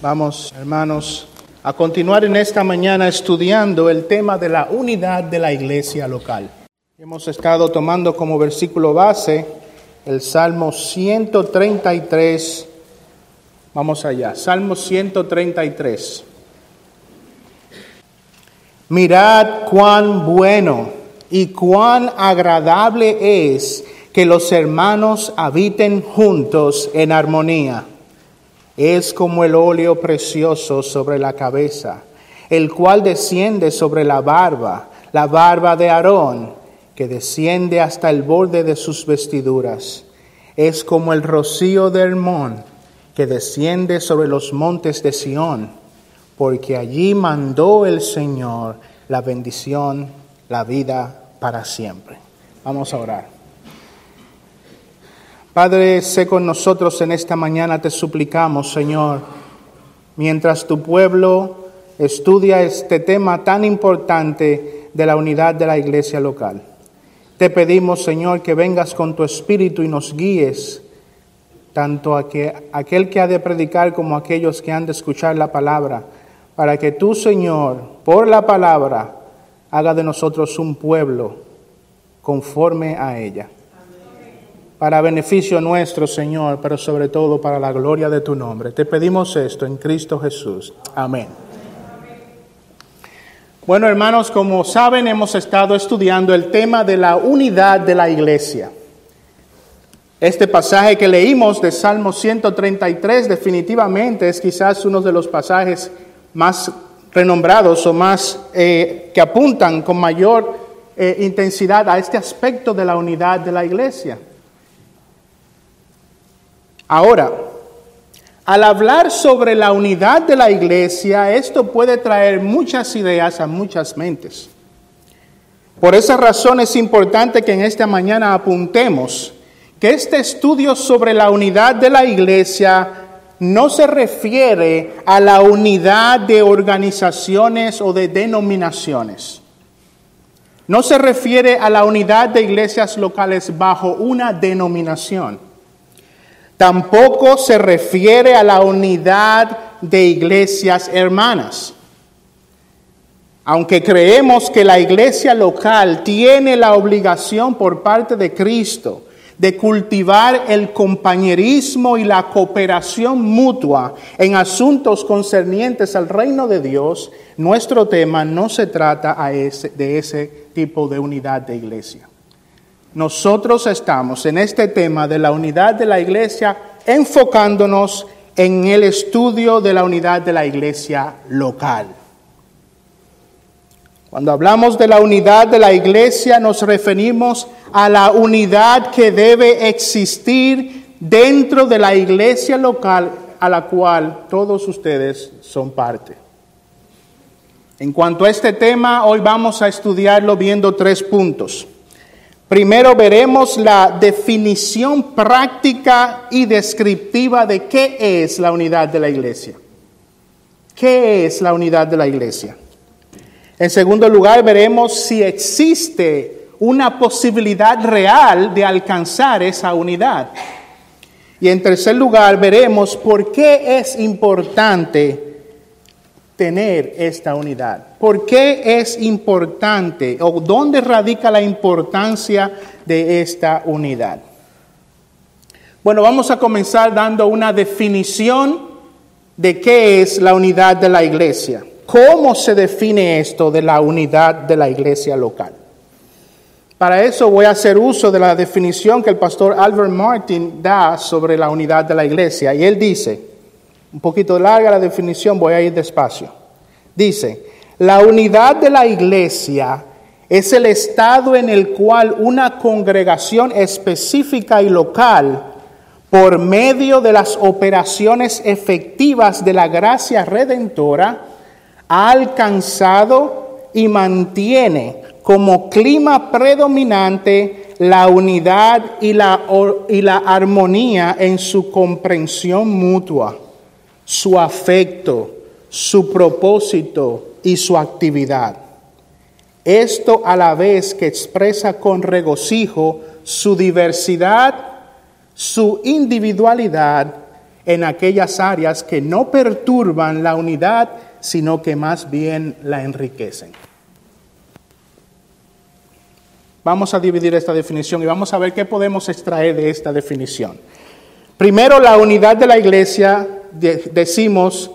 Vamos, hermanos, a continuar en esta mañana estudiando el tema de la unidad de la iglesia local. Hemos estado tomando como versículo base el Salmo 133. Vamos allá, Salmo 133. Mirad cuán bueno y cuán agradable es que los hermanos habiten juntos en armonía es como el óleo precioso sobre la cabeza, el cual desciende sobre la barba, la barba de Aarón, que desciende hasta el borde de sus vestiduras. Es como el rocío de Hermón, que desciende sobre los montes de Sión, porque allí mandó el Señor la bendición, la vida para siempre. Vamos a orar. Padre, sé con nosotros en esta mañana, te suplicamos, Señor, mientras tu pueblo estudia este tema tan importante de la unidad de la iglesia local. Te pedimos, Señor, que vengas con tu espíritu y nos guíes, tanto a que, aquel que ha de predicar como aquellos que han de escuchar la palabra, para que tú, Señor, por la palabra, haga de nosotros un pueblo conforme a ella para beneficio nuestro, Señor, pero sobre todo para la gloria de tu nombre. Te pedimos esto en Cristo Jesús. Amén. Bueno, hermanos, como saben, hemos estado estudiando el tema de la unidad de la iglesia. Este pasaje que leímos de Salmo 133 definitivamente es quizás uno de los pasajes más renombrados o más eh, que apuntan con mayor eh, intensidad a este aspecto de la unidad de la iglesia. Ahora, al hablar sobre la unidad de la iglesia, esto puede traer muchas ideas a muchas mentes. Por esa razón es importante que en esta mañana apuntemos que este estudio sobre la unidad de la iglesia no se refiere a la unidad de organizaciones o de denominaciones. No se refiere a la unidad de iglesias locales bajo una denominación. Tampoco se refiere a la unidad de iglesias hermanas. Aunque creemos que la iglesia local tiene la obligación por parte de Cristo de cultivar el compañerismo y la cooperación mutua en asuntos concernientes al reino de Dios, nuestro tema no se trata de ese tipo de unidad de iglesia nosotros estamos en este tema de la unidad de la iglesia enfocándonos en el estudio de la unidad de la iglesia local. Cuando hablamos de la unidad de la iglesia nos referimos a la unidad que debe existir dentro de la iglesia local a la cual todos ustedes son parte. En cuanto a este tema, hoy vamos a estudiarlo viendo tres puntos. Primero veremos la definición práctica y descriptiva de qué es la unidad de la iglesia. ¿Qué es la unidad de la iglesia? En segundo lugar, veremos si existe una posibilidad real de alcanzar esa unidad. Y en tercer lugar, veremos por qué es importante tener esta unidad? ¿Por qué es importante o dónde radica la importancia de esta unidad? Bueno, vamos a comenzar dando una definición de qué es la unidad de la iglesia. ¿Cómo se define esto de la unidad de la iglesia local? Para eso voy a hacer uso de la definición que el pastor Albert Martin da sobre la unidad de la iglesia. Y él dice, un poquito larga la definición, voy a ir despacio. Dice, la unidad de la iglesia es el estado en el cual una congregación específica y local, por medio de las operaciones efectivas de la gracia redentora, ha alcanzado y mantiene como clima predominante la unidad y la, y la armonía en su comprensión mutua su afecto, su propósito y su actividad. Esto a la vez que expresa con regocijo su diversidad, su individualidad en aquellas áreas que no perturban la unidad, sino que más bien la enriquecen. Vamos a dividir esta definición y vamos a ver qué podemos extraer de esta definición. Primero, la unidad de la iglesia, decimos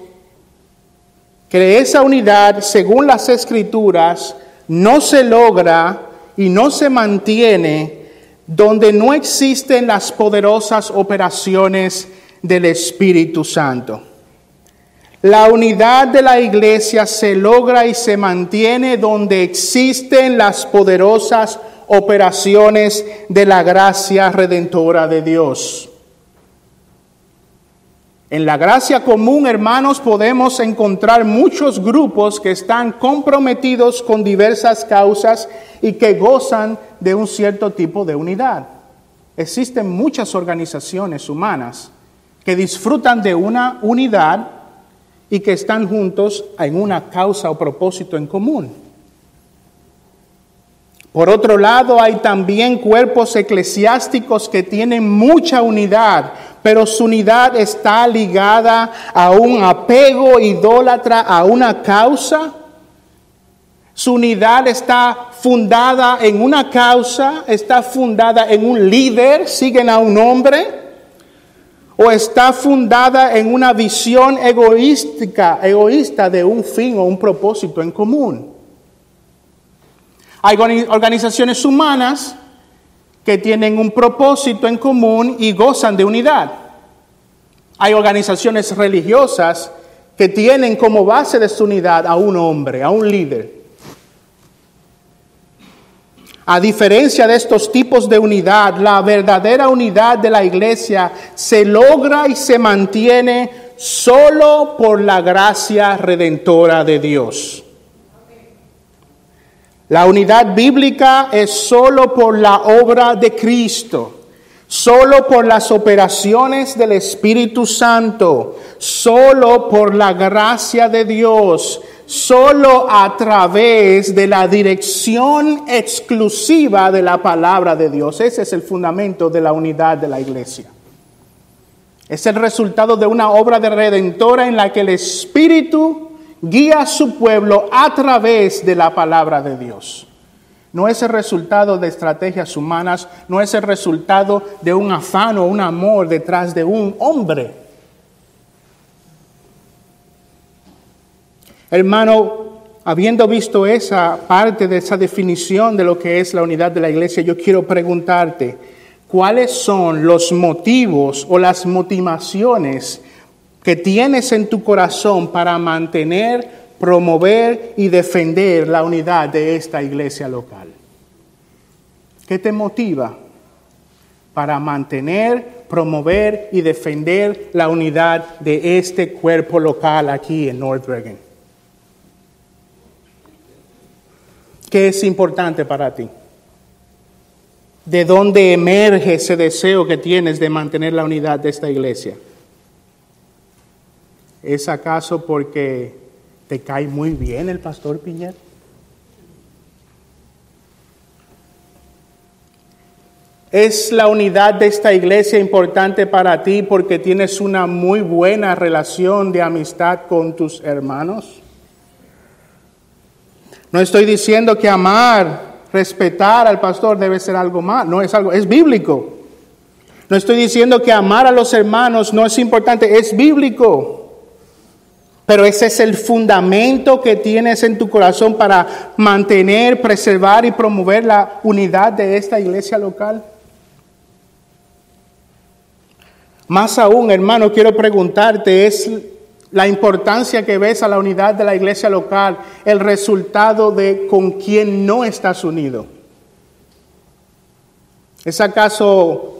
que esa unidad, según las escrituras, no se logra y no se mantiene donde no existen las poderosas operaciones del Espíritu Santo. La unidad de la iglesia se logra y se mantiene donde existen las poderosas operaciones de la gracia redentora de Dios. En la gracia común, hermanos, podemos encontrar muchos grupos que están comprometidos con diversas causas y que gozan de un cierto tipo de unidad. Existen muchas organizaciones humanas que disfrutan de una unidad y que están juntos en una causa o propósito en común. Por otro lado, hay también cuerpos eclesiásticos que tienen mucha unidad, pero su unidad está ligada a un apego idólatra, a una causa. Su unidad está fundada en una causa, está fundada en un líder, siguen a un hombre, o está fundada en una visión egoística, egoísta de un fin o un propósito en común. Hay organizaciones humanas que tienen un propósito en común y gozan de unidad. Hay organizaciones religiosas que tienen como base de su unidad a un hombre, a un líder. A diferencia de estos tipos de unidad, la verdadera unidad de la iglesia se logra y se mantiene solo por la gracia redentora de Dios. La unidad bíblica es solo por la obra de Cristo, solo por las operaciones del Espíritu Santo, solo por la gracia de Dios, solo a través de la dirección exclusiva de la palabra de Dios. Ese es el fundamento de la unidad de la iglesia. Es el resultado de una obra de redentora en la que el Espíritu guía a su pueblo a través de la palabra de Dios. No es el resultado de estrategias humanas, no es el resultado de un afán o un amor detrás de un hombre. Hermano, habiendo visto esa parte de esa definición de lo que es la unidad de la iglesia, yo quiero preguntarte, ¿cuáles son los motivos o las motivaciones que tienes en tu corazón para mantener, promover y defender la unidad de esta iglesia local? ¿Qué te motiva para mantener, promover y defender la unidad de este cuerpo local aquí en North Reagan? ¿Qué es importante para ti? ¿De dónde emerge ese deseo que tienes de mantener la unidad de esta iglesia? ¿Es acaso porque te cae muy bien el pastor Piñer? ¿Es la unidad de esta iglesia importante para ti porque tienes una muy buena relación de amistad con tus hermanos? No estoy diciendo que amar, respetar al pastor debe ser algo mal, no es algo, es bíblico. No estoy diciendo que amar a los hermanos no es importante, es bíblico. Pero ese es el fundamento que tienes en tu corazón para mantener, preservar y promover la unidad de esta iglesia local. Más aún, hermano, quiero preguntarte, ¿es la importancia que ves a la unidad de la iglesia local el resultado de con quién no estás unido? ¿Es acaso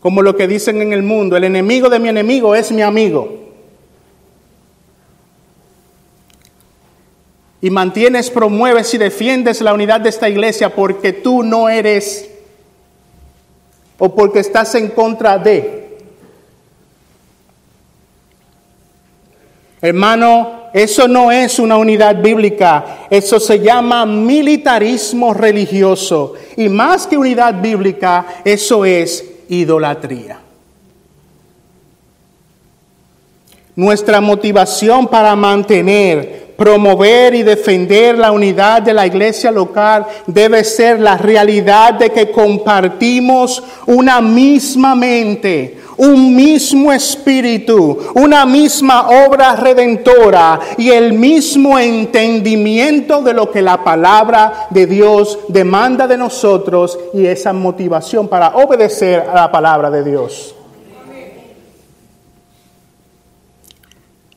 como lo que dicen en el mundo, el enemigo de mi enemigo es mi amigo? Y mantienes, promueves y defiendes la unidad de esta iglesia porque tú no eres o porque estás en contra de. Hermano, eso no es una unidad bíblica, eso se llama militarismo religioso. Y más que unidad bíblica, eso es idolatría. Nuestra motivación para mantener, promover y defender la unidad de la iglesia local debe ser la realidad de que compartimos una misma mente, un mismo espíritu, una misma obra redentora y el mismo entendimiento de lo que la palabra de Dios demanda de nosotros y esa motivación para obedecer a la palabra de Dios.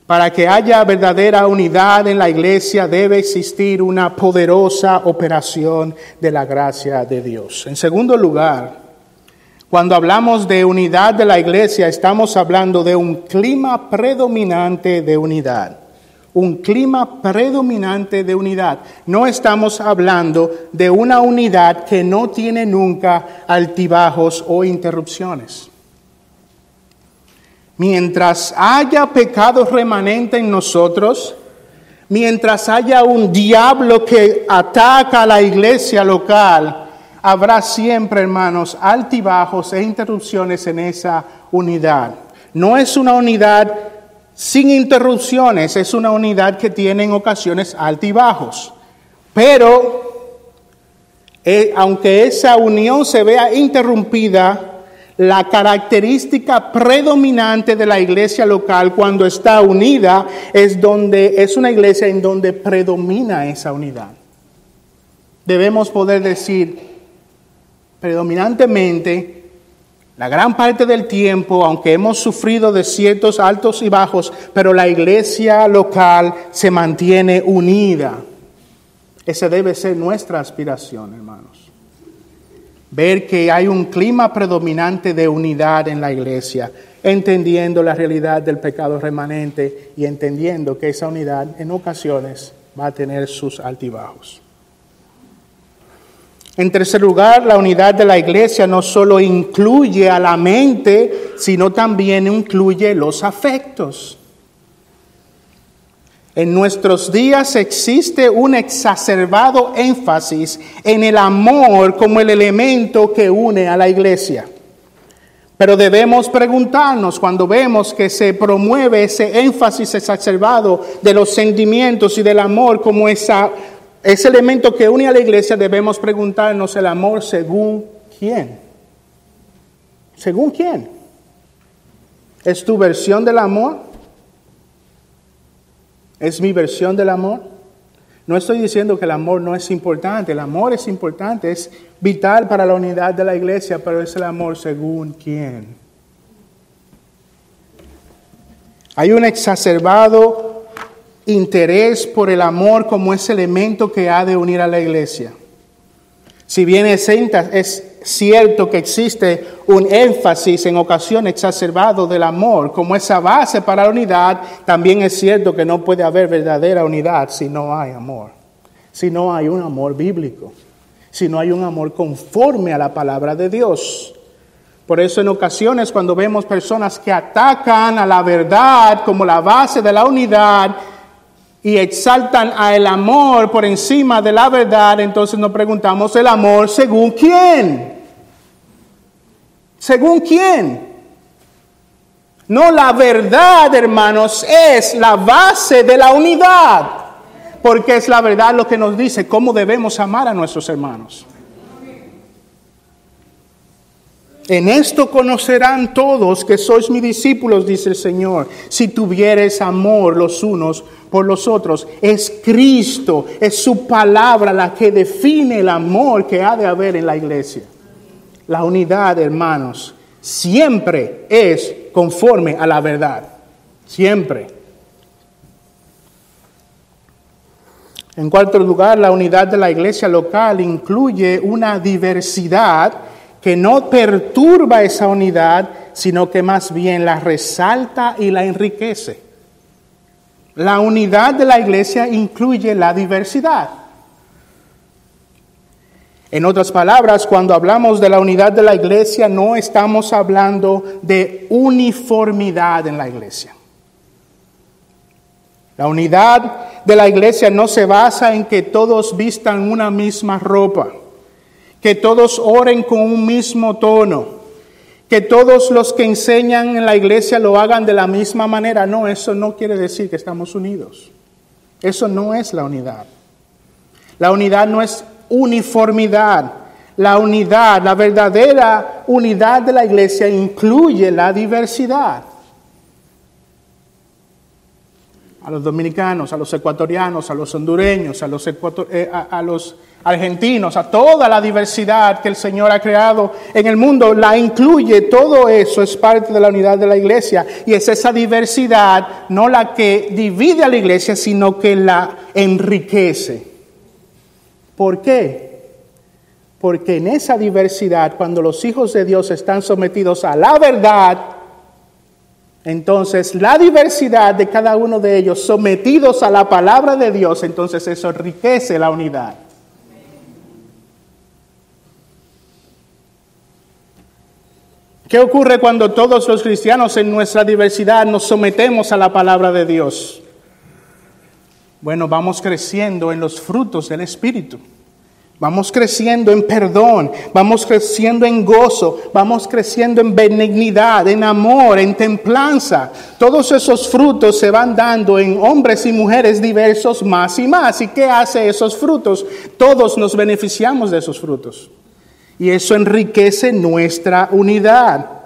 Para que haya verdadera unidad en la iglesia debe existir una poderosa operación de la gracia de Dios. En segundo lugar, cuando hablamos de unidad de la iglesia, estamos hablando de un clima predominante de unidad. Un clima predominante de unidad. No estamos hablando de una unidad que no tiene nunca altibajos o interrupciones. Mientras haya pecado remanente en nosotros, mientras haya un diablo que ataca a la iglesia local, habrá siempre, hermanos, altibajos e interrupciones en esa unidad. No es una unidad sin interrupciones, es una unidad que tiene en ocasiones altibajos. Pero, eh, aunque esa unión se vea interrumpida, la característica predominante de la iglesia local cuando está unida es donde es una iglesia en donde predomina esa unidad. Debemos poder decir predominantemente la gran parte del tiempo, aunque hemos sufrido de ciertos altos y bajos, pero la iglesia local se mantiene unida. Esa debe ser nuestra aspiración, hermanos ver que hay un clima predominante de unidad en la iglesia, entendiendo la realidad del pecado remanente y entendiendo que esa unidad en ocasiones va a tener sus altibajos. En tercer lugar, la unidad de la iglesia no solo incluye a la mente, sino también incluye los afectos. En nuestros días existe un exacerbado énfasis en el amor como el elemento que une a la iglesia. Pero debemos preguntarnos cuando vemos que se promueve ese énfasis exacerbado de los sentimientos y del amor como esa, ese elemento que une a la iglesia, debemos preguntarnos el amor según quién. ¿Según quién? ¿Es tu versión del amor? Es mi versión del amor. No estoy diciendo que el amor no es importante, el amor es importante, es vital para la unidad de la iglesia, pero es el amor según quién. Hay un exacerbado interés por el amor como ese elemento que ha de unir a la iglesia. Si bien es, cierto que existe un énfasis en ocasión exacerbado del amor como esa base para la unidad, también es cierto que no puede haber verdadera unidad si no hay amor, si no hay un amor bíblico, si no hay un amor conforme a la palabra de Dios. Por eso en ocasiones cuando vemos personas que atacan a la verdad como la base de la unidad, y exaltan a el amor por encima de la verdad, entonces nos preguntamos, ¿el amor según quién? ¿Según quién? No, la verdad, hermanos, es la base de la unidad, porque es la verdad lo que nos dice cómo debemos amar a nuestros hermanos. En esto conocerán todos que sois mis discípulos, dice el Señor, si tuvieres amor los unos por los otros. Es Cristo, es su palabra la que define el amor que ha de haber en la iglesia. La unidad, hermanos, siempre es conforme a la verdad. Siempre. En cuarto lugar, la unidad de la iglesia local incluye una diversidad que no perturba esa unidad, sino que más bien la resalta y la enriquece. La unidad de la iglesia incluye la diversidad. En otras palabras, cuando hablamos de la unidad de la iglesia, no estamos hablando de uniformidad en la iglesia. La unidad de la iglesia no se basa en que todos vistan una misma ropa que todos oren con un mismo tono, que todos los que enseñan en la iglesia lo hagan de la misma manera. No, eso no quiere decir que estamos unidos. Eso no es la unidad. La unidad no es uniformidad. La unidad, la verdadera unidad de la iglesia incluye la diversidad. A los dominicanos, a los ecuatorianos, a los hondureños, a los, eh, a los argentinos, a toda la diversidad que el Señor ha creado en el mundo, la incluye, todo eso es parte de la unidad de la iglesia y es esa diversidad no la que divide a la iglesia, sino que la enriquece. ¿Por qué? Porque en esa diversidad, cuando los hijos de Dios están sometidos a la verdad, entonces la diversidad de cada uno de ellos sometidos a la palabra de Dios, entonces eso enriquece la unidad. ¿Qué ocurre cuando todos los cristianos en nuestra diversidad nos sometemos a la palabra de Dios? Bueno, vamos creciendo en los frutos del Espíritu. Vamos creciendo en perdón, vamos creciendo en gozo, vamos creciendo en benignidad, en amor, en templanza. Todos esos frutos se van dando en hombres y mujeres diversos más y más. ¿Y qué hace esos frutos? Todos nos beneficiamos de esos frutos. Y eso enriquece nuestra unidad.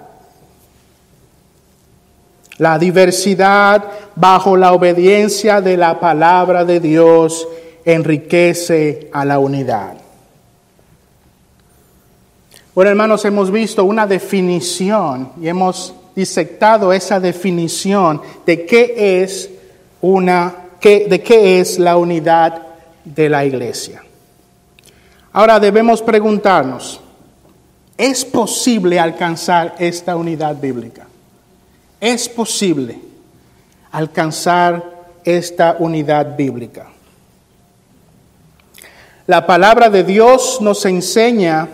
La diversidad bajo la obediencia de la palabra de Dios enriquece a la unidad. Bueno, hermanos, hemos visto una definición y hemos disectado esa definición de qué es una de qué es la unidad de la iglesia. Ahora debemos preguntarnos, ¿es posible alcanzar esta unidad bíblica? ¿Es posible alcanzar esta unidad bíblica? La palabra de Dios nos enseña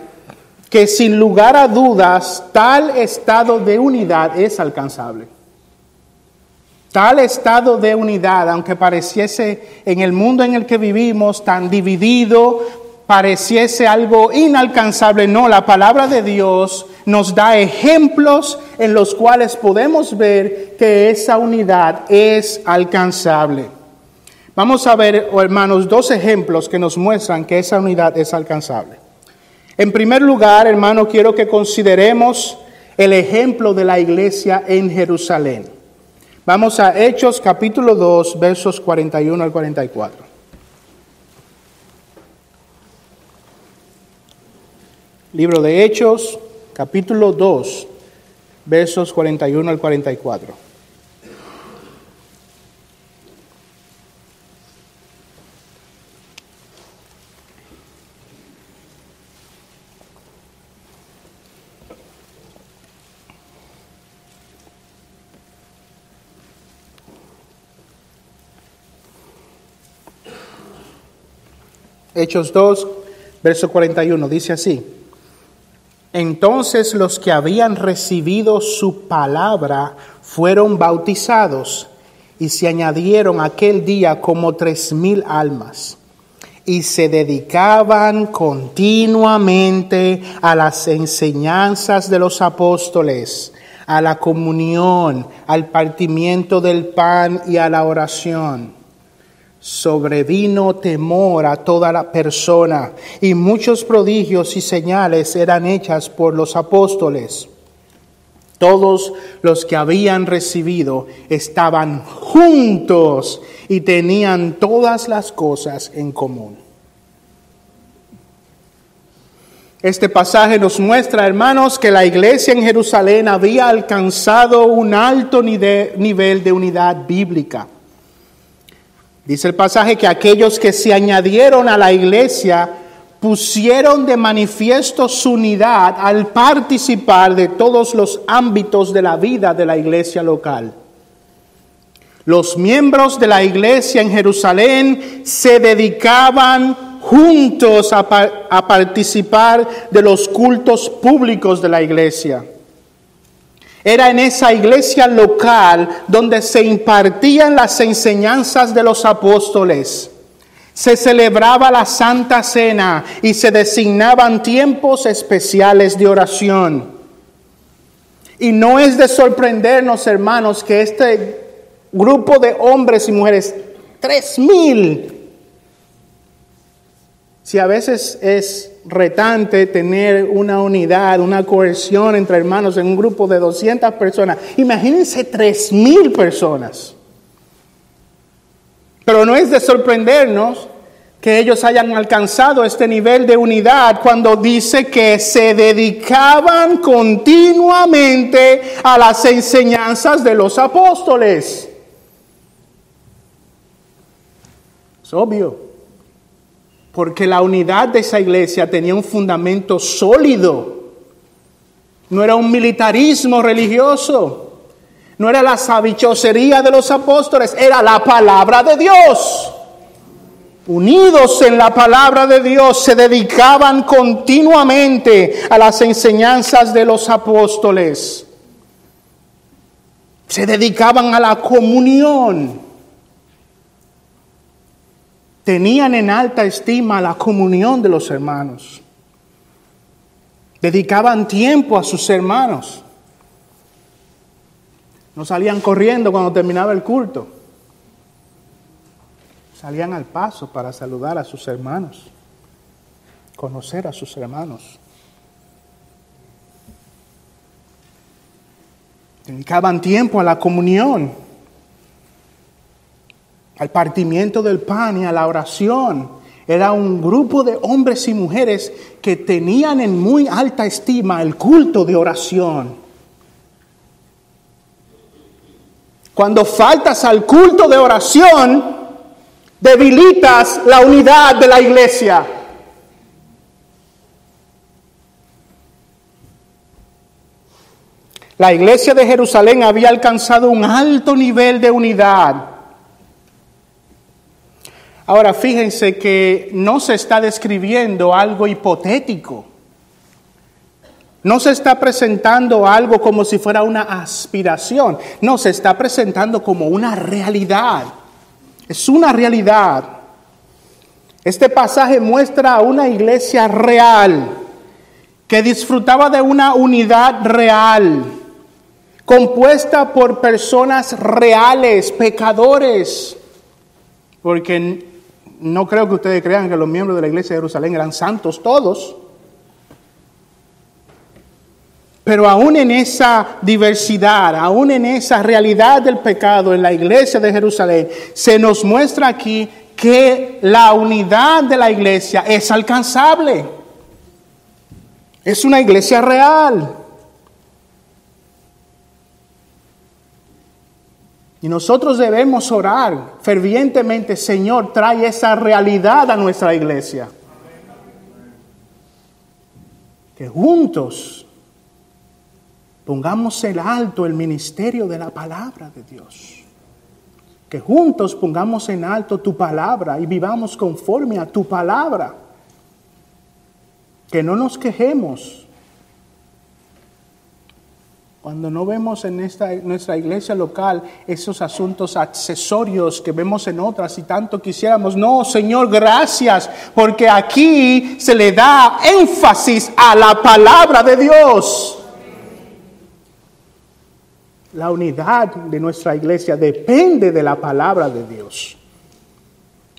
que sin lugar a dudas tal estado de unidad es alcanzable. Tal estado de unidad, aunque pareciese en el mundo en el que vivimos tan dividido, pareciese algo inalcanzable. No, la palabra de Dios nos da ejemplos en los cuales podemos ver que esa unidad es alcanzable. Vamos a ver, oh, hermanos, dos ejemplos que nos muestran que esa unidad es alcanzable. En primer lugar, hermano, quiero que consideremos el ejemplo de la iglesia en Jerusalén. Vamos a Hechos capítulo 2, versos 41 al 44. Libro de Hechos, capítulo 2, versos 41 al 44. Hechos 2, verso 41, dice así. Entonces los que habían recibido su palabra fueron bautizados y se añadieron aquel día como tres mil almas. Y se dedicaban continuamente a las enseñanzas de los apóstoles, a la comunión, al partimiento del pan y a la oración sobrevino temor a toda la persona y muchos prodigios y señales eran hechas por los apóstoles. Todos los que habían recibido estaban juntos y tenían todas las cosas en común. Este pasaje nos muestra, hermanos, que la iglesia en Jerusalén había alcanzado un alto nivel de unidad bíblica. Dice el pasaje que aquellos que se añadieron a la iglesia pusieron de manifiesto su unidad al participar de todos los ámbitos de la vida de la iglesia local. Los miembros de la iglesia en Jerusalén se dedicaban juntos a, participar de los cultos públicos de la iglesia. Era en esa iglesia local donde se impartían las enseñanzas de los apóstoles. Se celebraba la Santa Cena y se designaban tiempos especiales de oración. Y no es de sorprendernos, hermanos, que este grupo de hombres y mujeres, tres mil, si a veces es retante tener una unidad, una cohesión entre hermanos en un grupo de 200 personas, imagínense tres mil personas. Pero no es de sorprendernos que ellos hayan alcanzado este nivel de unidad cuando dice que se dedicaban continuamente a las enseñanzas de los apóstoles. Es obvio, porque la unidad de esa iglesia tenía un fundamento sólido. No era un militarismo religioso, no era la sabichosería de los apóstoles, era la palabra de Dios unidos en la palabra de Dios, se dedicaban continuamente a las enseñanzas de los apóstoles. Se dedicaban a la comunión. Tenían en alta estima la comunión de los hermanos. Dedicaban tiempo a sus hermanos. No salían corriendo cuando terminaba el culto salían al paso para saludar a sus hermanos, conocer a sus hermanos. Dedicaban tiempo a la comunión, al partimiento del pan y a la oración. Era un grupo de hombres y mujeres que tenían en muy alta estima el culto de oración. Cuando faltas al culto de oración, debilitas la unidad de la iglesia. La iglesia de Jerusalén había alcanzado un alto nivel de unidad. Ahora fíjense que no se está describiendo algo hipotético. No se está presentando algo como si fuera una aspiración. No, se está presentando como una realidad. Es una realidad. Este pasaje muestra a una iglesia real que disfrutaba de una unidad real, compuesta por personas reales, pecadores, porque no creo que ustedes crean que los miembros de la iglesia de Jerusalén eran santos todos. Pero aún en esa diversidad, aún en esa realidad del pecado en la iglesia de Jerusalén, se nos muestra aquí que la unidad de la iglesia es alcanzable. Es una iglesia real. Y nosotros debemos orar fervientemente, Señor, trae esa realidad a nuestra iglesia. Que juntos pongamos el alto el ministerio de la palabra de Dios. Que juntos pongamos en alto tu palabra y vivamos conforme a tu palabra. Que no nos quejemos cuando no vemos en esta, nuestra iglesia local esos asuntos accesorios que vemos en otras y tanto quisiéramos. No, Señor, gracias, porque aquí se le da énfasis a la palabra de Dios. La unidad de nuestra iglesia depende de la palabra de Dios.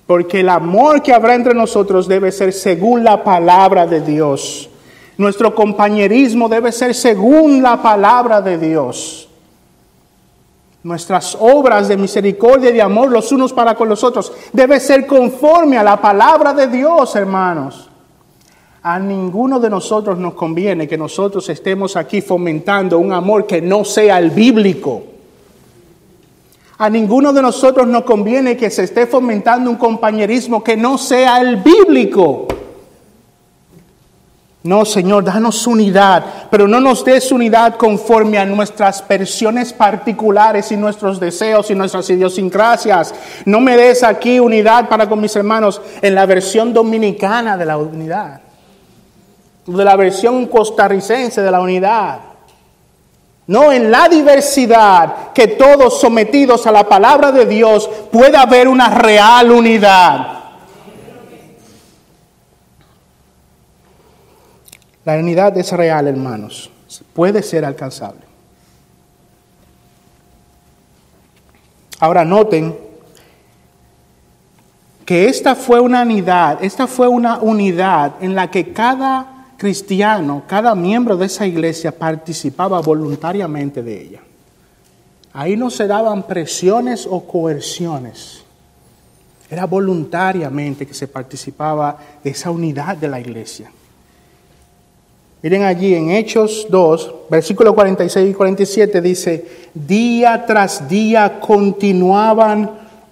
Porque el amor que habrá entre nosotros debe ser según la palabra de Dios. Nuestro compañerismo debe ser según la palabra de Dios. Nuestras obras de misericordia y de amor los unos para con los otros debe ser conforme a la palabra de Dios, hermanos. A ninguno de nosotros nos conviene que nosotros estemos aquí fomentando un amor que no sea el bíblico. A ninguno de nosotros nos conviene que se esté fomentando un compañerismo que no sea el bíblico. No, Señor, danos unidad, pero no nos des unidad conforme a nuestras versiones particulares y nuestros deseos y nuestras idiosincrasias. No me des aquí unidad para con mis hermanos en la versión dominicana de la unidad de la versión costarricense de la unidad. No en la diversidad, que todos sometidos a la palabra de Dios pueda haber una real unidad. La unidad es real, hermanos. Puede ser alcanzable. Ahora noten que esta fue una unidad, esta fue una unidad en la que cada cristiano, cada miembro de esa iglesia participaba voluntariamente de ella. Ahí no se daban presiones o coerciones. Era voluntariamente que se participaba de esa unidad de la iglesia. Miren allí en Hechos 2, versículos 46 y 47 dice, día tras día continuaban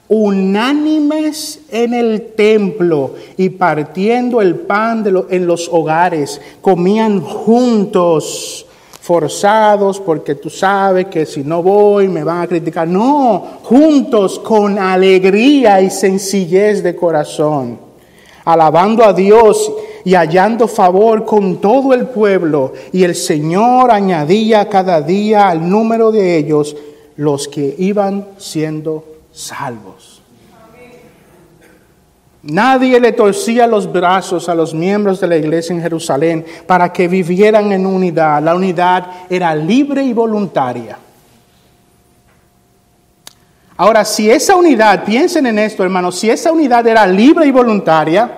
unánimes en el templo y partiendo el pan de en los hogares, comían juntos, forzados, porque tú sabes que si no voy me van a criticar. No, juntos con alegría y sencillez de corazón, alabando a Dios y hallando favor con todo el pueblo. Y el Señor añadía cada día al número de ellos los que iban siendo salvos. Nadie le torcía los brazos a los miembros de la iglesia en Jerusalén para que vivieran en unidad. La unidad era libre y voluntaria. Ahora, si esa unidad, piensen en esto, hermanos, si esa unidad era libre y voluntaria,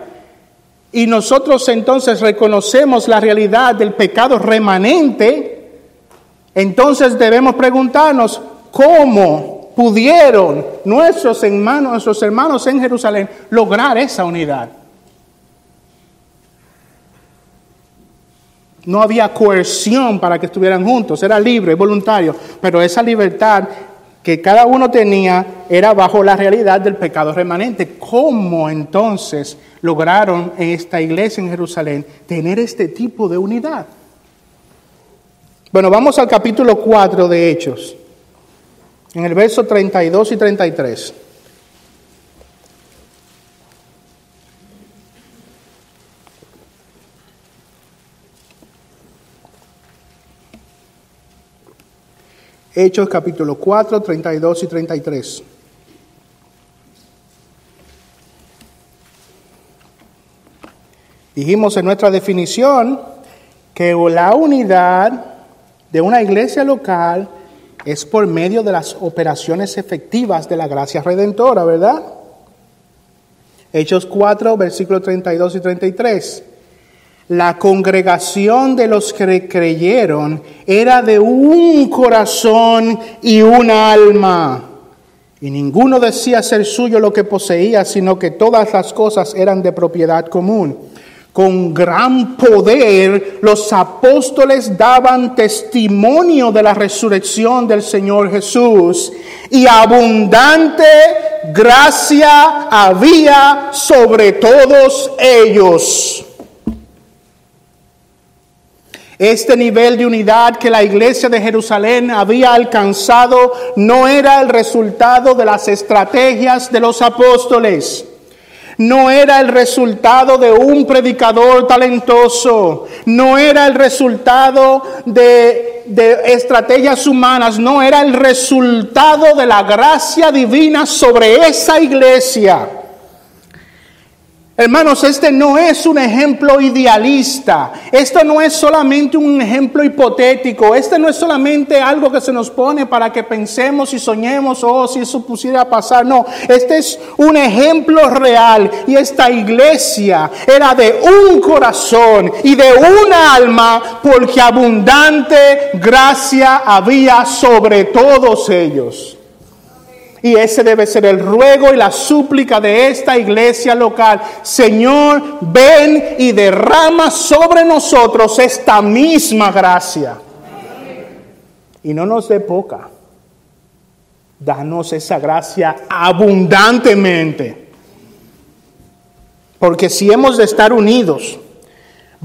y nosotros entonces reconocemos la realidad del pecado remanente, entonces debemos preguntarnos, ¿cómo pudieron nuestros hermanos, nuestros hermanos en Jerusalén lograr esa unidad. No había coerción para que estuvieran juntos, era libre, voluntario, pero esa libertad que cada uno tenía era bajo la realidad del pecado remanente. ¿Cómo entonces lograron en esta iglesia en Jerusalén tener este tipo de unidad? Bueno, vamos al capítulo 4 de Hechos en el verso 32 y 33. Hechos capítulo 4, 32 y 33. Dijimos en nuestra definición que la unidad de una iglesia local es por medio de las operaciones efectivas de la gracia redentora, ¿verdad? Hechos 4, versículos 32 y 33. La congregación de los que creyeron era de un corazón y una alma. Y ninguno decía ser suyo lo que poseía, sino que todas las cosas eran de propiedad común con gran poder los apóstoles daban testimonio de la resurrección del Señor Jesús y abundante gracia había sobre todos ellos. Este nivel de unidad que la iglesia de Jerusalén había alcanzado no era el resultado de las estrategias de los apóstoles no era el resultado de un predicador talentoso, no era el resultado de, estrategias humanas, no era el resultado de la gracia divina sobre esa iglesia. Hermanos, este no es un ejemplo idealista, esto no es solamente un ejemplo hipotético, este no es solamente algo que se nos pone para que pensemos y soñemos, oh, si eso pusiera pasar, no, este es un ejemplo real. Y esta iglesia era de un corazón y de una alma porque abundante gracia había sobre todos ellos. Y ese debe ser el ruego y la súplica de esta iglesia local. Señor, ven y derrama sobre nosotros esta misma gracia. Y no nos dé poca. Danos esa gracia abundantemente. Porque si hemos de estar unidos,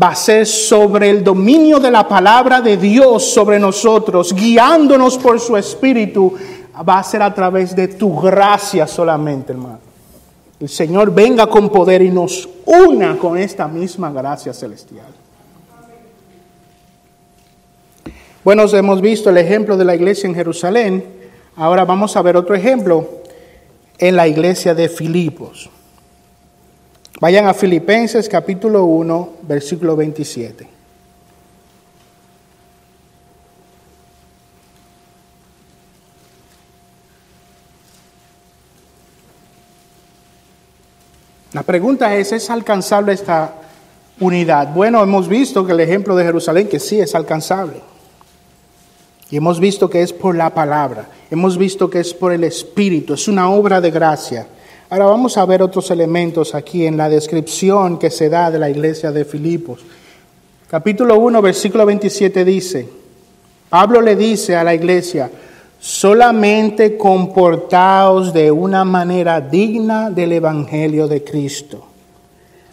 va a ser sobre el dominio de la palabra de Dios sobre nosotros, guiándonos por su espíritu va a ser a través de tu gracia solamente, hermano. El Señor venga con poder y nos una con esta misma gracia celestial. Bueno, hemos visto el ejemplo de la iglesia en Jerusalén. Ahora vamos a ver otro ejemplo en la iglesia de Filipos. Vayan a Filipenses capítulo 1, versículo 27. La pregunta es, ¿es alcanzable esta unidad? Bueno, hemos visto que el ejemplo de Jerusalén, que sí es alcanzable. Y hemos visto que es por la palabra, hemos visto que es por el Espíritu, es una obra de gracia. Ahora vamos a ver otros elementos aquí en la descripción que se da de la iglesia de Filipos. Capítulo 1, versículo 27 dice, Pablo le dice a la iglesia, solamente comportaos de una manera digna del Evangelio de Cristo,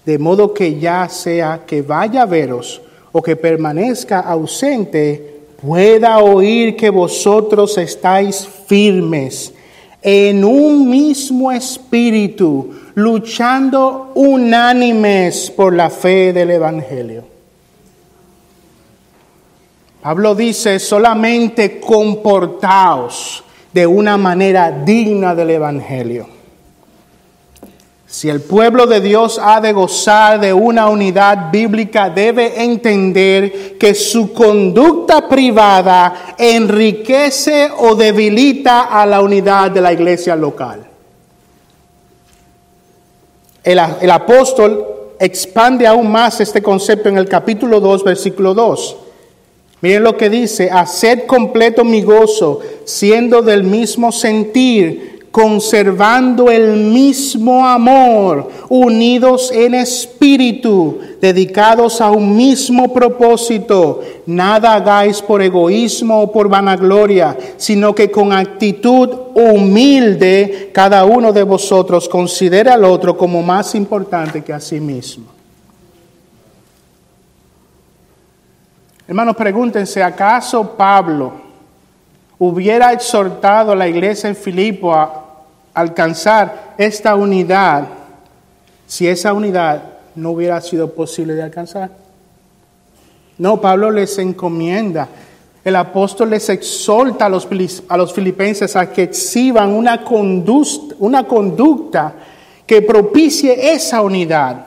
de modo que ya sea que vaya a veros o que permanezca ausente, pueda oír que vosotros estáis firmes en un mismo espíritu, luchando unánimes por la fe del Evangelio. Pablo dice, solamente comportaos de una manera digna del Evangelio. Si el pueblo de Dios ha de gozar de una unidad bíblica, debe entender que su conducta privada enriquece o debilita a la unidad de la iglesia local. El, apóstol expande aún más este concepto en el capítulo 2, versículo 2. Miren lo que dice, haced completo mi gozo, siendo del mismo sentir conservando el mismo amor, unidos en espíritu, dedicados a un mismo propósito. Nada hagáis por egoísmo o por vanagloria, sino que con actitud humilde cada uno de vosotros considere al otro como más importante que a sí mismo. Hermanos, pregúntense, ¿acaso Pablo hubiera exhortado a la iglesia en Filipo a alcanzar esta unidad si esa unidad no hubiera sido posible de alcanzar. No, Pablo les encomienda, el apóstol les exhorta a los, a los filipenses a que exhiban una conducta, una conducta que propicie esa unidad.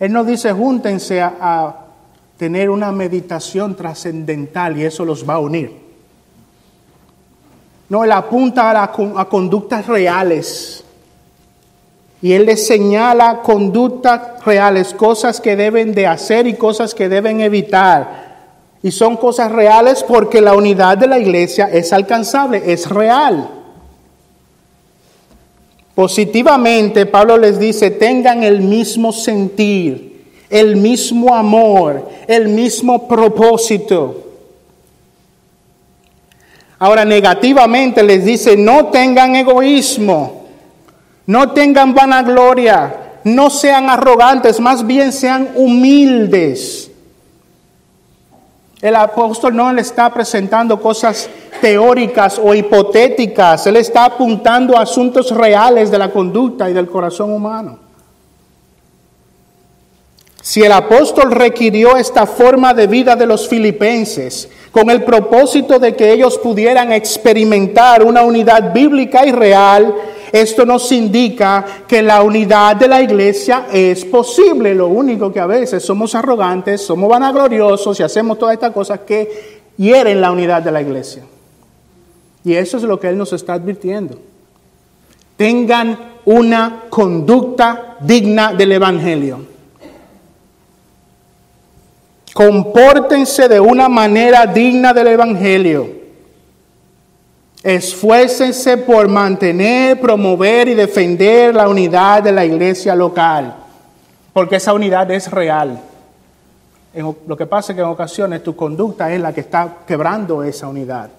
Él no dice júntense a tener una meditación trascendental y eso los va a unir. No, él apunta a, conductas reales. Y él les señala conductas reales, cosas que deben de hacer y cosas que deben evitar. Y son cosas reales porque la unidad de la iglesia es alcanzable, es real. Positivamente, Pablo les dice, tengan el mismo sentir, el mismo amor, el mismo propósito. Ahora negativamente les dice, no tengan egoísmo, no tengan vanagloria, no sean arrogantes, más bien sean humildes. El apóstol no le está presentando cosas teóricas o hipotéticas, él está apuntando a asuntos reales de la conducta y del corazón humano. Si el apóstol requirió esta forma de vida de los filipenses con el propósito de que ellos pudieran experimentar una unidad bíblica y real, esto nos indica que la unidad de la iglesia es posible. Lo único que a veces somos arrogantes, somos vanagloriosos y hacemos todas estas cosas que hieren la unidad de la iglesia. Y eso es lo que Él nos está advirtiendo. Tengan una conducta digna del Evangelio. Compórtense de una manera digna del Evangelio. Esfuércense por mantener, promover y defender la unidad de la iglesia local, porque esa unidad es real. lo que pasa es que en ocasiones tu conducta es la que está quebrando esa unidad.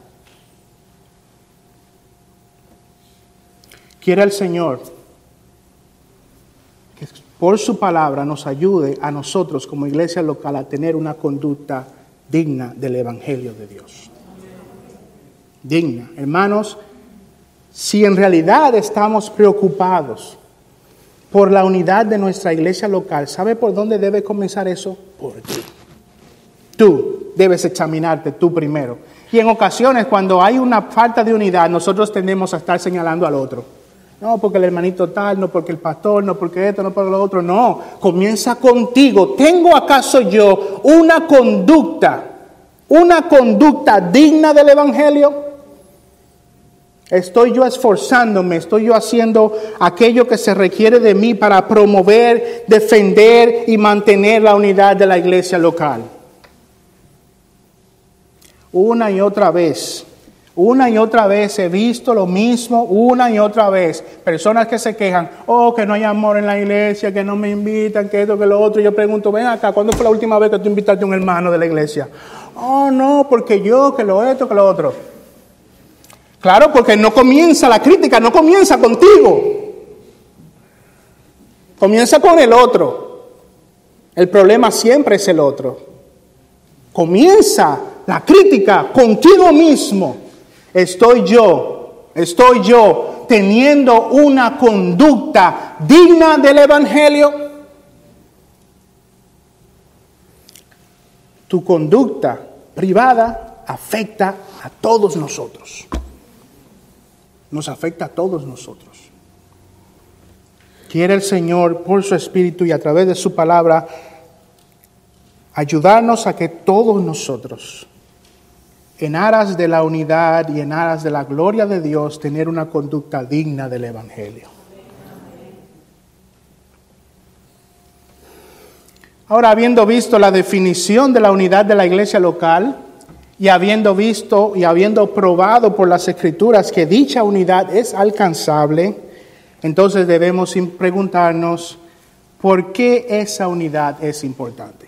Quiere el Señor por su palabra nos ayude a nosotros como iglesia local a tener una conducta digna del Evangelio de Dios. Digna. Hermanos, si en realidad estamos preocupados por la unidad de nuestra iglesia local, ¿sabe por dónde debe comenzar eso? Por ti. Tú debes examinarte tú primero. Y en ocasiones cuando hay una falta de unidad, nosotros tendemos a estar señalando al otro. No, porque el hermanito tal, no porque el pastor, no porque esto, no porque lo otro. No, comienza contigo. ¿Tengo acaso yo una conducta, una conducta digna del Evangelio? Estoy yo esforzándome, estoy yo haciendo aquello que se requiere de mí para promover, defender y mantener la unidad de la iglesia local. Una y otra vez, una y otra vez he visto lo mismo, una y otra vez. Personas que se quejan, oh, que no hay amor en la iglesia, que no me invitan, que esto, que lo otro. Yo pregunto, ven acá, ¿cuándo fue la última vez que tú invitaste a un hermano de la iglesia? Oh, no, porque yo, que lo esto, que lo otro. Claro, porque no comienza la crítica, no comienza contigo. Comienza con el otro. El problema siempre es el otro. Comienza la crítica contigo mismo. Estoy yo, estoy yo teniendo una conducta digna del Evangelio. Tu conducta privada afecta a todos nosotros nos afecta a todos nosotros. Quiere el Señor, por su Espíritu y a través de su palabra, ayudarnos a que todos nosotros, en aras de la unidad y en aras de la gloria de Dios, tener una conducta digna del Evangelio. Ahora, habiendo visto la definición de la unidad de la iglesia local, y habiendo visto y habiendo probado por las escrituras que dicha unidad es alcanzable, entonces debemos preguntarnos por qué esa unidad es importante.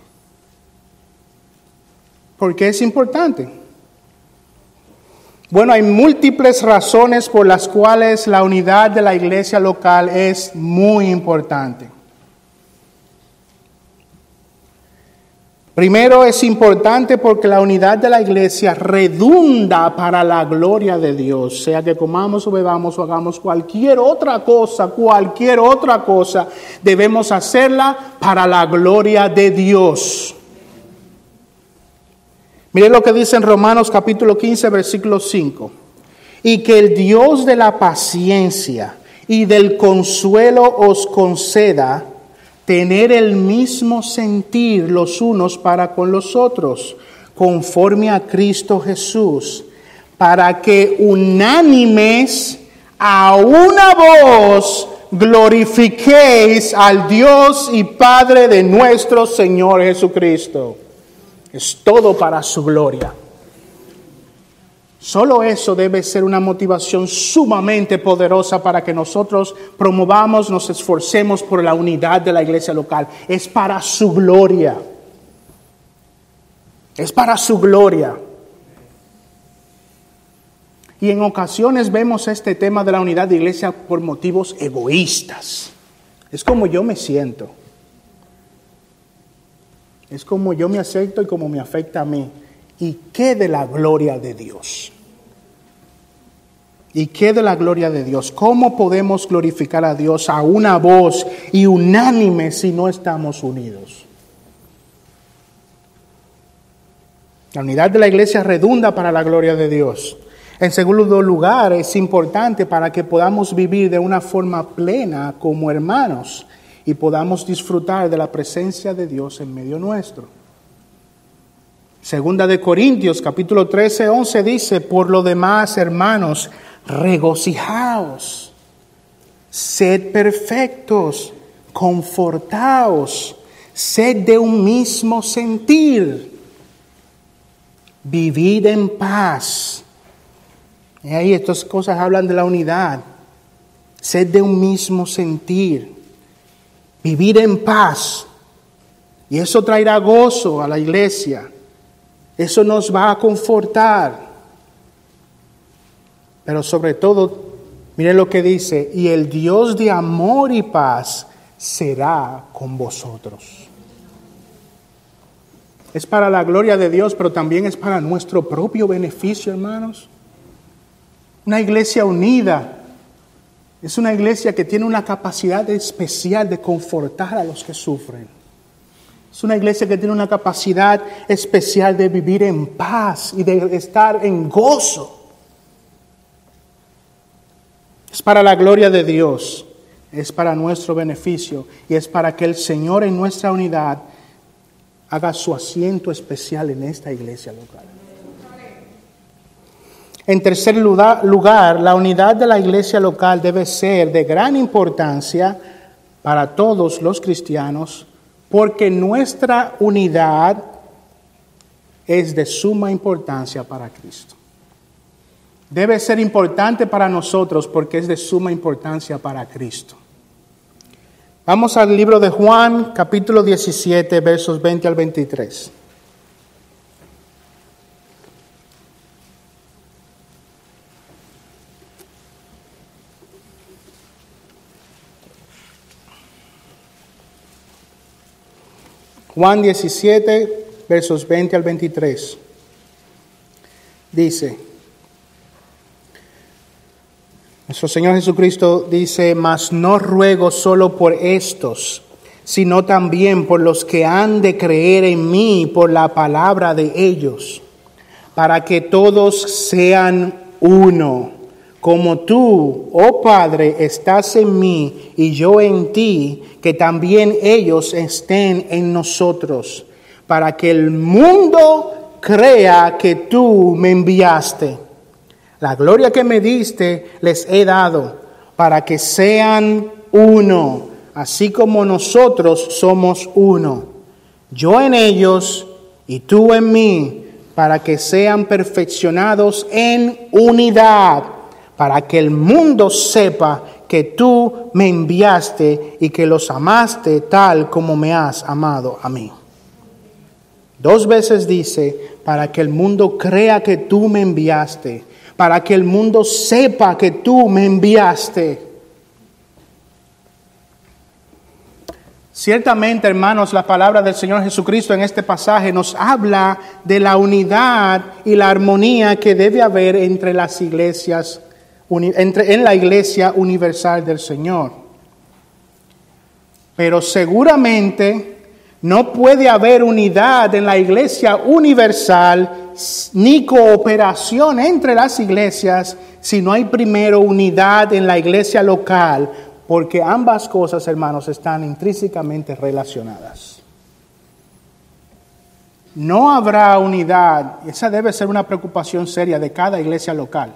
¿Por qué es importante? Bueno, hay múltiples razones por las cuales la unidad de la iglesia local es muy importante. Primero es importante porque la unidad de la iglesia redunda para la gloria de Dios, sea que comamos o bebamos o hagamos cualquier otra cosa, cualquier otra cosa, debemos hacerla para la gloria de Dios. Miren lo que dice en Romanos capítulo 15, versículo 5. Y que el Dios de la paciencia y del consuelo os conceda tener el mismo sentir los unos para con los otros, conforme a Cristo Jesús, para que unánimes a una voz glorifiquéis al Dios y Padre de nuestro Señor Jesucristo. Es todo para su gloria. Solo eso debe ser una motivación sumamente poderosa para que nosotros promovamos, nos esforcemos por la unidad de la iglesia local. Es para su gloria. Es para su gloria. Y en ocasiones vemos este tema de la unidad de iglesia por motivos egoístas. Es como yo me siento. Es como yo me acepto y como me afecta a mí. ¿Y qué de la gloria de Dios? ¿Y qué de la gloria de Dios? ¿Cómo podemos glorificar a Dios a una voz y unánime si no estamos unidos? La unidad de la iglesia redunda para la gloria de Dios. En segundo lugar, es importante para que podamos vivir de una forma plena como hermanos y podamos disfrutar de la presencia de Dios en medio nuestro. Segunda de Corintios capítulo 13, 11 dice, por lo demás, hermanos, regocijaos, sed perfectos, confortaos, sed de un mismo sentir, vivid en paz. Y ahí estas cosas hablan de la unidad. Sed de un mismo sentir, vivir en paz. Y eso traerá gozo a la iglesia. Eso nos va a confortar. Pero sobre todo, miren lo que dice, y el Dios de amor y paz será con vosotros. Es para la gloria de Dios, pero también es para nuestro propio beneficio, hermanos. Una iglesia unida es una iglesia que tiene una capacidad especial de confortar a los que sufren. Es una iglesia que tiene una capacidad especial de vivir en paz y de estar en gozo. Es para la gloria de Dios, es para nuestro beneficio y es para que el Señor en nuestra unidad haga su asiento especial en esta iglesia local. En tercer lugar, la unidad de la iglesia local debe ser de gran importancia para todos los cristianos porque nuestra unidad es de suma importancia para Cristo. Debe ser importante para nosotros porque es de suma importancia para Cristo. Vamos al libro de Juan, capítulo 17, versos 20 al 23. Juan 17, versos 20 al 23. Dice, nuestro Señor Jesucristo dice, mas no ruego solo por estos, sino también por los que han de creer en mí por la palabra de ellos, para que todos sean uno como tú, oh Padre, estás en mí y yo en ti, que también ellos estén en nosotros, para que el mundo crea que tú me enviaste. La gloria que me diste les he dado, para que sean uno, así como nosotros somos uno. Yo en ellos y tú en mí, para que sean perfeccionados en unidad para que el mundo sepa que tú me enviaste y que los amaste tal como me has amado a mí. Dos veces dice, para que el mundo crea que tú me enviaste, para que el mundo sepa que tú me enviaste. Ciertamente, hermanos, la palabra del Señor Jesucristo en este pasaje nos habla de la unidad y la armonía que debe haber entre las iglesias en la iglesia universal del Señor. Pero seguramente no puede haber unidad en la iglesia universal ni cooperación entre las iglesias si no hay primero unidad en la iglesia local, porque ambas cosas, hermanos, están intrínsecamente relacionadas. No habrá unidad, esa debe ser una preocupación seria de cada iglesia local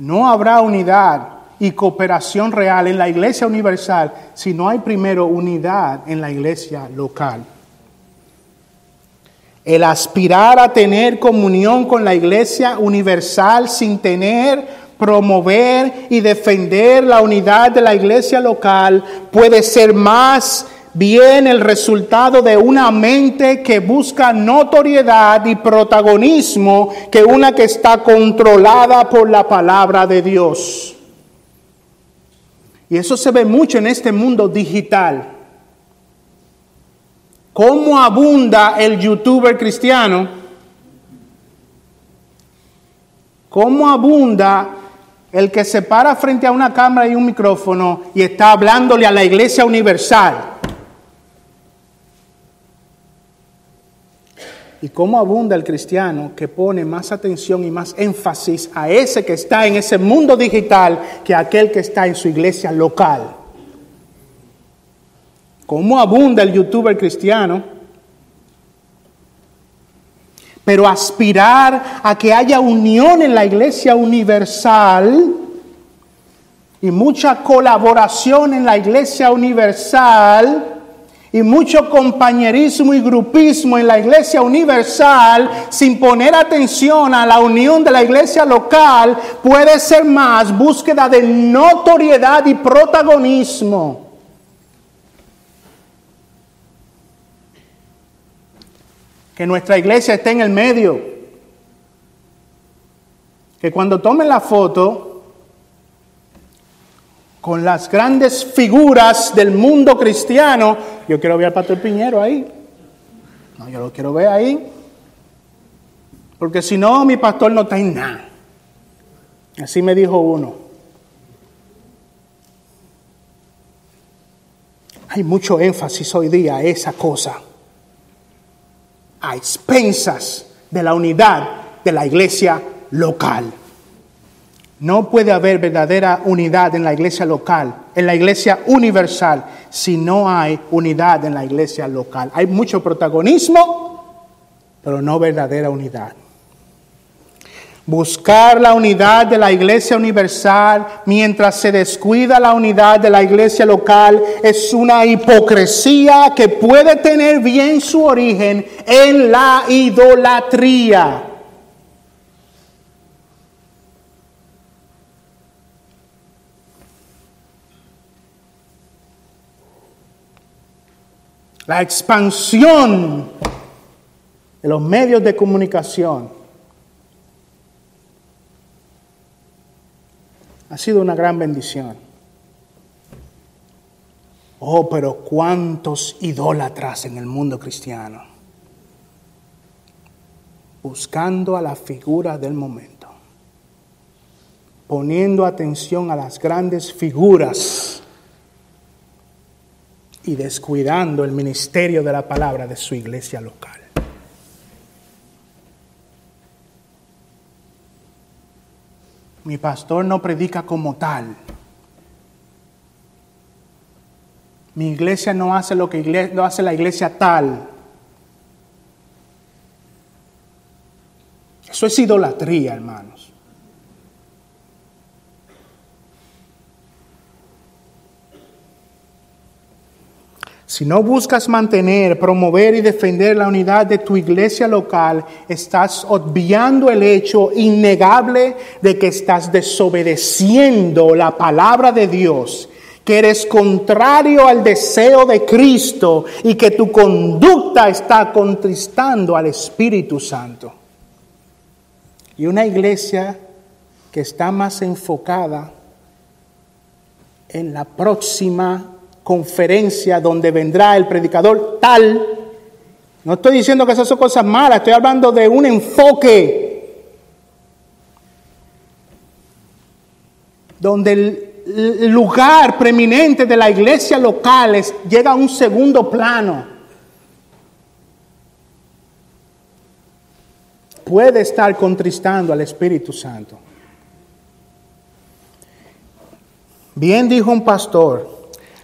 no habrá unidad y cooperación real en la iglesia universal si no hay primero unidad en la iglesia local. El aspirar a tener comunión con la iglesia universal sin tener, promover y defender la unidad de la iglesia local puede ser más bien el resultado de una mente que busca notoriedad y protagonismo que una que está controlada por la palabra de Dios. Y eso se ve mucho en este mundo digital. ¿Cómo abunda el youtuber cristiano? ¿Cómo abunda el que se para frente a una cámara y un micrófono y está hablándole a la iglesia universal? Y cómo abunda el cristiano que pone más atención y más énfasis a ese que está en ese mundo digital que aquel que está en su iglesia local. Cómo abunda el youtuber cristiano. Pero aspirar a que haya unión en la iglesia universal y mucha colaboración en la iglesia universal y mucho compañerismo y grupismo en la iglesia universal sin poner atención a la unión de la iglesia local puede ser más búsqueda de notoriedad y protagonismo. Que nuestra iglesia esté en el medio. Que cuando tomen la foto con las grandes figuras del mundo cristiano. Yo quiero ver al Pastor Piñero ahí. No, yo lo quiero ver ahí. Porque si no, mi pastor no está en nada. Así me dijo uno. Hay mucho énfasis hoy día a esa cosa. A expensas de la unidad de la iglesia local. No puede haber verdadera unidad en la iglesia local, en la iglesia universal, si no hay unidad en la iglesia local. Hay mucho protagonismo, pero no verdadera unidad. Buscar la unidad de la iglesia universal mientras se descuida la unidad de la iglesia local es una hipocresía que puede tener bien su origen en la idolatría. La expansión de los medios de comunicación Ha sido una gran bendición. Oh, pero cuántos idólatras en el mundo cristiano, buscando a la figura del momento, poniendo atención a las grandes figuras y descuidando el ministerio de la palabra de su iglesia local. Mi pastor no predica como tal. Mi iglesia no hace lo que hace la iglesia tal. Eso es idolatría, hermanos. Si no buscas mantener, promover y defender la unidad de tu iglesia local, estás obviando el hecho innegable de que estás desobedeciendo la palabra de Dios, que eres contrario al deseo de Cristo y que tu conducta está contristando al Espíritu Santo. Y una iglesia que está más enfocada en la próxima conferencia donde vendrá el predicador tal. No estoy diciendo que esas son cosas malas, estoy hablando de un enfoque donde el lugar preeminente de la iglesia local llega a un segundo plano. Puede estar contristando al Espíritu Santo. Bien dijo un pastor,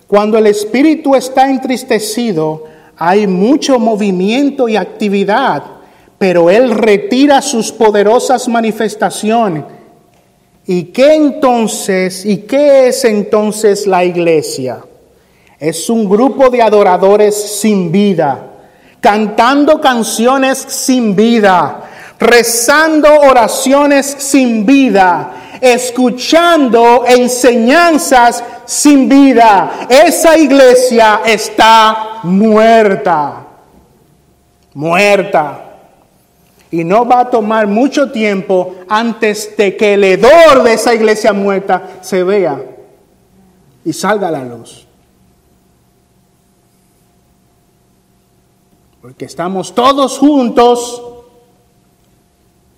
cuando el espíritu está entristecido, hay mucho movimiento y actividad, pero Él retira sus poderosas manifestaciones. ¿Y qué entonces, y qué es entonces la iglesia? Es un grupo de adoradores sin vida, cantando canciones sin vida, rezando oraciones sin vida, escuchando enseñanzas sin vida. Esa iglesia está muerta, muerta. Y no va a tomar mucho tiempo antes de que el hedor de esa iglesia muerta se vea y salga a la luz. Porque estamos todos juntos,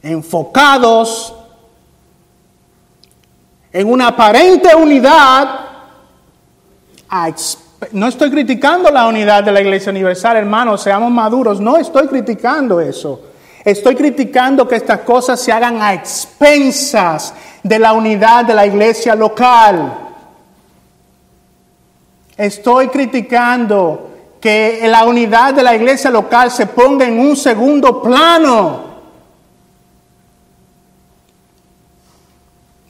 enfocados en una aparente unidad, no estoy criticando la unidad de la Iglesia Universal, hermanos, seamos maduros, no estoy criticando eso. Estoy criticando que estas cosas se hagan a expensas de la unidad de la iglesia local. Estoy criticando que la unidad de la iglesia local se ponga en un segundo plano.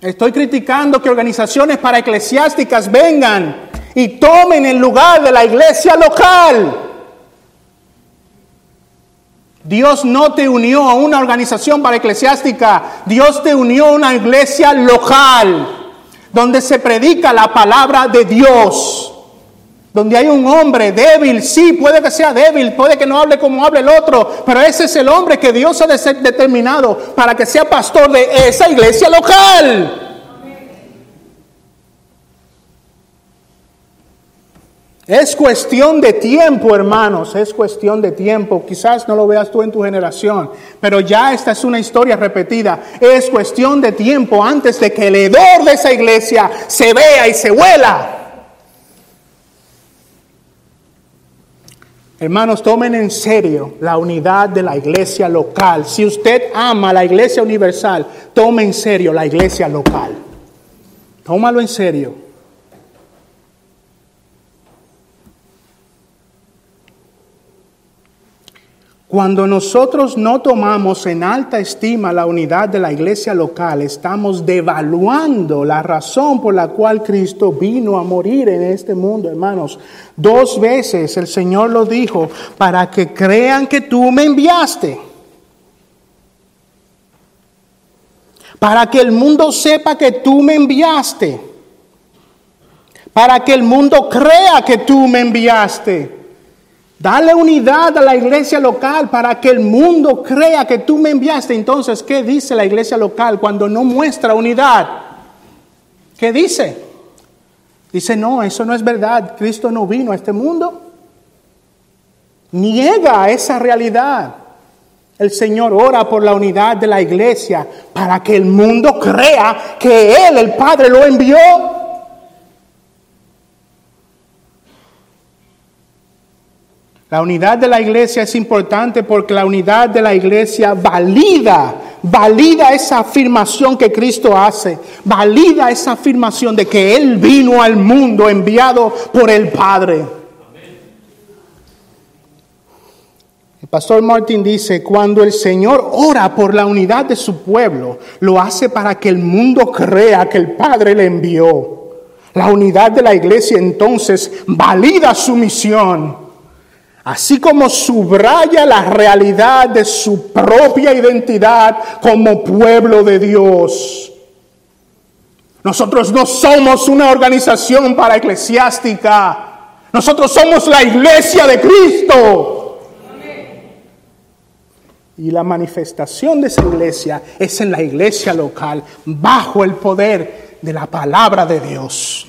Estoy criticando que organizaciones para eclesiásticas vengan y tomen el lugar de la iglesia local. Dios no te unió a una organización para eclesiástica, Dios te unió a una iglesia local, donde se predica la palabra de Dios. Donde hay un hombre débil, sí, puede que sea débil, puede que no hable como hable el otro, pero ese es el hombre que Dios ha determinado para que sea pastor de esa iglesia local. Es cuestión de tiempo, hermanos, es cuestión de tiempo. Quizás no lo veas tú en tu generación, pero ya esta es una historia repetida. Es cuestión de tiempo antes de que el hedor de esa iglesia se vea y se huela. Hermanos, tomen en serio la unidad de la iglesia local. Si usted ama la iglesia universal, tome en serio la iglesia local. Tómalo en serio. Cuando nosotros no tomamos en alta estima la unidad de la iglesia local, estamos devaluando la razón por la cual Cristo vino a morir en este mundo, hermanos. Dos veces el Señor lo dijo, para que crean que tú me enviaste. Para que el mundo sepa que tú me enviaste. Para que el mundo crea que tú me enviaste. Dale unidad a la iglesia local para que el mundo crea que tú me enviaste. Entonces, ¿qué dice la iglesia local cuando no muestra unidad? ¿Qué dice? Dice, no, eso no es verdad. Cristo no vino a este mundo. Niega esa realidad. El Señor ora por la unidad de la iglesia para que el mundo crea que Él, el Padre, lo envió. La unidad de la iglesia es importante porque la unidad de la iglesia valida, valida esa afirmación que Cristo hace, valida esa afirmación de que Él vino al mundo enviado por el Padre. El pastor Martin dice, cuando el Señor ora por la unidad de su pueblo, lo hace para que el mundo crea que el Padre le envió. La unidad de la iglesia entonces valida su misión así como subraya la realidad de su propia identidad como pueblo de Dios. Nosotros no somos una organización para eclesiástica, nosotros somos la iglesia de Cristo. Y la manifestación de esa iglesia es en la iglesia local, bajo el poder de la palabra de Dios.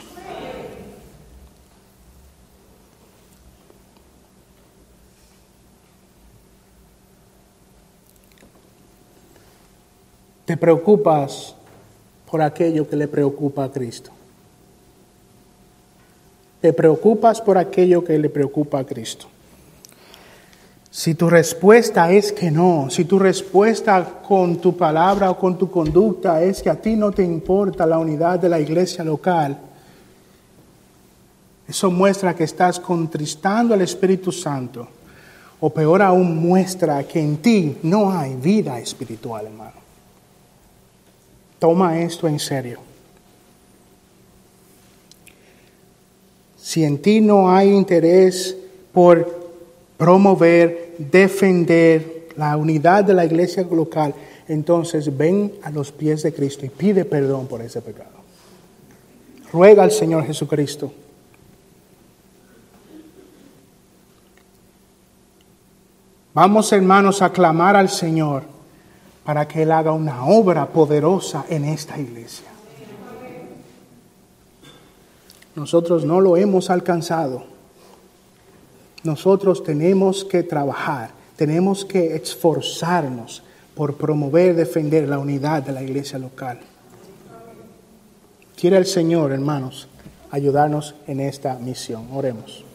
Te preocupas por aquello que le preocupa a Cristo. Te preocupas por aquello que le preocupa a Cristo. Si tu respuesta es que no, si tu respuesta con tu palabra o con tu conducta es que a ti no te importa la unidad de la iglesia local, eso muestra que estás contristando al Espíritu Santo. O peor aún, muestra que en ti no hay vida espiritual, hermano. Toma esto en serio. Si en ti no hay interés por promover, defender la unidad de la iglesia local, entonces ven a los pies de Cristo y pide perdón por ese pecado. Ruega al Señor Jesucristo. Vamos hermanos a clamar al Señor para que Él haga una obra poderosa en esta iglesia. Nosotros no lo hemos alcanzado. Nosotros tenemos que trabajar, tenemos que esforzarnos por promover, defender la unidad de la iglesia local. Quiere el Señor, hermanos, ayudarnos en esta misión. Oremos.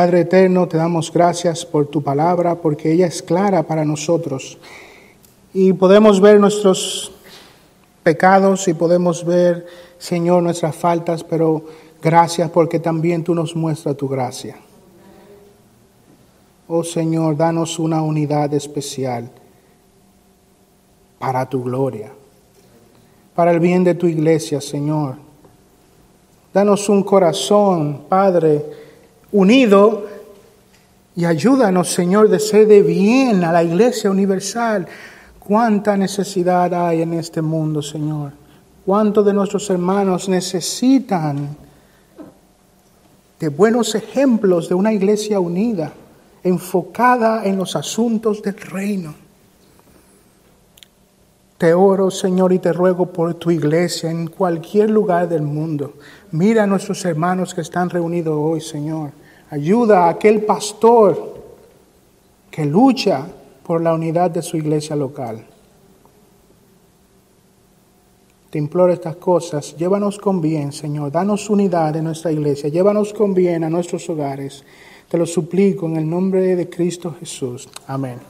Padre eterno, te damos gracias por tu palabra, porque ella es clara para nosotros. Y podemos ver nuestros pecados y podemos ver, Señor, nuestras faltas, pero gracias porque también tú nos muestras tu gracia. Oh Señor, danos una unidad especial para tu gloria, para el bien de tu iglesia, Señor. Danos un corazón, Padre, unido y ayúdanos, Señor, de ser de bien a la iglesia universal. Cuánta necesidad hay en este mundo, Señor. Cuántos de nuestros hermanos necesitan de buenos ejemplos de una iglesia unida, enfocada en los asuntos del reino. Te oro, Señor, y te ruego por tu iglesia en cualquier lugar del mundo. Mira a nuestros hermanos que están reunidos hoy, Señor. Ayuda a aquel pastor que lucha por la unidad de su iglesia local. Te imploro estas cosas. Llévanos con bien, Señor. Danos unidad en nuestra iglesia. Llévanos con bien a nuestros hogares. Te lo suplico en el nombre de Cristo Jesús. Amén.